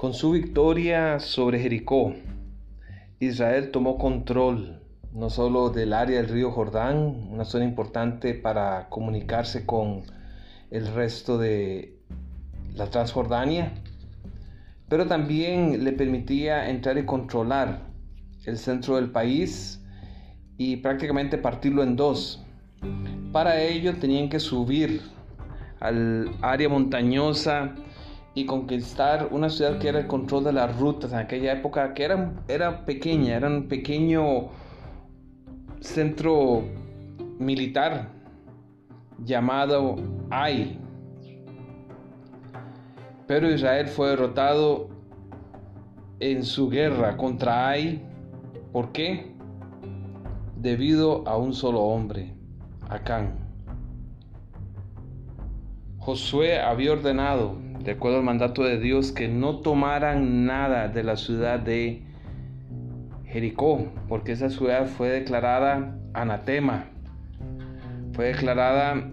Con su victoria sobre Jericó, Israel tomó control no solo del área del río Jordán, una zona importante para comunicarse con el resto de la Transjordania, pero también le permitía entrar y controlar el centro del país y prácticamente partirlo en dos. Para ello tenían que subir al área montañosa y conquistar una ciudad que era el control de las rutas en aquella época, que era, era pequeña, era un pequeño centro militar llamado Ai. Pero Israel fue derrotado en su guerra contra Ai. ¿Por qué? Debido a un solo hombre, Acán. Josué había ordenado de acuerdo al mandato de Dios, que no tomaran nada de la ciudad de Jericó, porque esa ciudad fue declarada anatema, fue declarada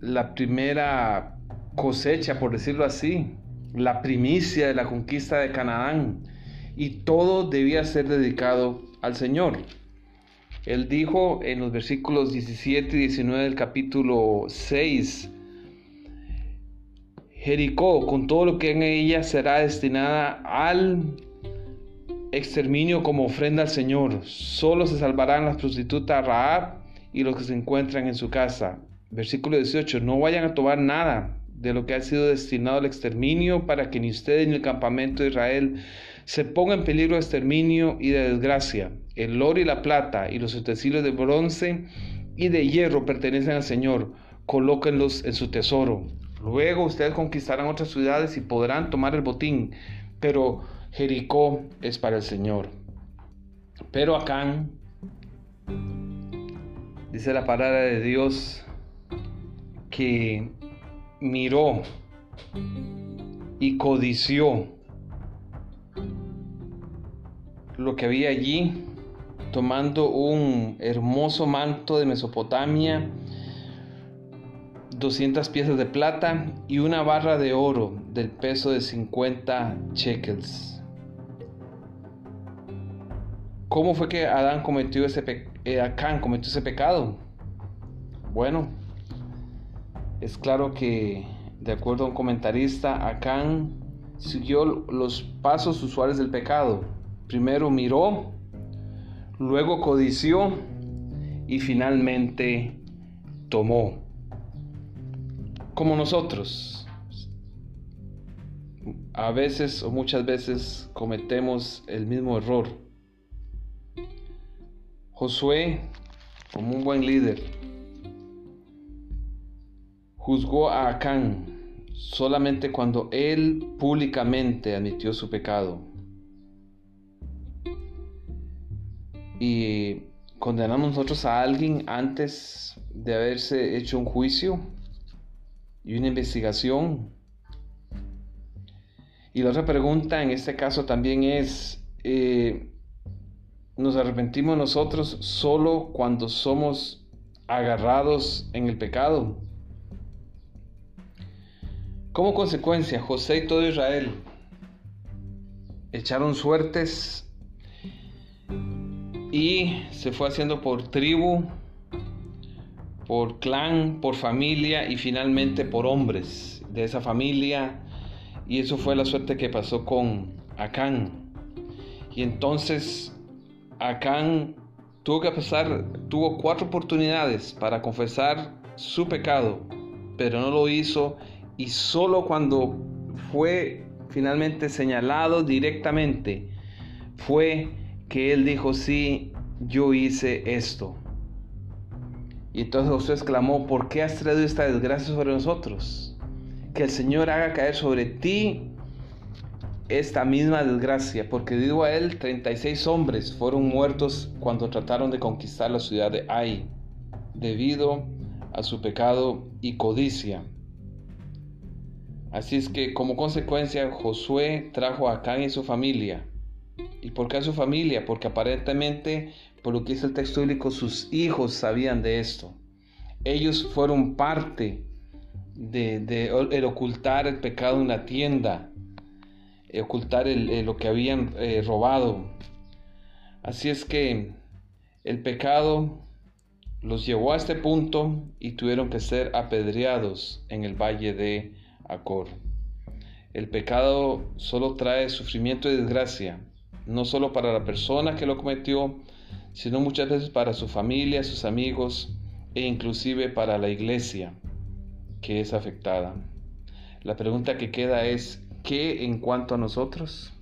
la primera cosecha, por decirlo así, la primicia de la conquista de Canaán, y todo debía ser dedicado al Señor. Él dijo en los versículos 17 y 19 del capítulo 6, Jericó, con todo lo que en ella será destinada al exterminio como ofrenda al Señor. Solo se salvarán las prostitutas Raab y los que se encuentran en su casa. Versículo 18. No vayan a tomar nada de lo que ha sido destinado al exterminio para que ni ustedes ni el campamento de Israel se ponga en peligro de exterminio y de desgracia. El oro y la plata y los utensilios de bronce y de hierro pertenecen al Señor. Colóquenlos en su tesoro. Luego ustedes conquistarán otras ciudades y podrán tomar el botín, pero Jericó es para el Señor. Pero Acán, dice la palabra de Dios, que miró y codició lo que había allí, tomando un hermoso manto de Mesopotamia, 200 piezas de plata y una barra de oro del peso de 50 shekels. ¿Cómo fue que Adán cometió ese eh, Acán cometió ese pecado? Bueno, es claro que de acuerdo a un comentarista, Acán siguió los pasos usuales del pecado. Primero miró, luego codició y finalmente tomó como nosotros. A veces o muchas veces cometemos el mismo error. Josué, como un buen líder, juzgó a Acán solamente cuando él públicamente admitió su pecado. Y condenamos nosotros a alguien antes de haberse hecho un juicio y una investigación. Y la otra pregunta en este caso también es, eh, ¿nos arrepentimos nosotros solo cuando somos agarrados en el pecado? Como consecuencia, José y todo Israel echaron suertes y se fue haciendo por tribu, por clan, por familia y finalmente por hombres de esa familia. Y eso fue la suerte que pasó con Acán. Y entonces Acán tuvo que pasar, tuvo cuatro oportunidades para confesar su pecado, pero no lo hizo y solo cuando fue finalmente señalado directamente fue que él dijo, sí, yo hice esto. Y entonces Josué exclamó, ¿por qué has traído esta desgracia sobre nosotros? Que el Señor haga caer sobre ti esta misma desgracia, porque digo a él, 36 hombres fueron muertos cuando trataron de conquistar la ciudad de Ai, debido a su pecado y codicia. Así es que como consecuencia Josué trajo a Acán y su familia. ¿Y por qué a su familia? Porque aparentemente por lo que dice el texto bíblico, sus hijos sabían de esto. Ellos fueron parte de, el ocultar el pecado en la tienda. ocultar lo que habían robado. Así es que el pecado los llevó a este punto y tuvieron que ser apedreados en el valle de Acor. El pecado solo trae sufrimiento y desgracia, no solo para la persona que lo cometió, sino muchas veces para su familia, sus amigos e inclusive para la iglesia que es afectada. La pregunta que queda es, ¿qué en cuanto a nosotros?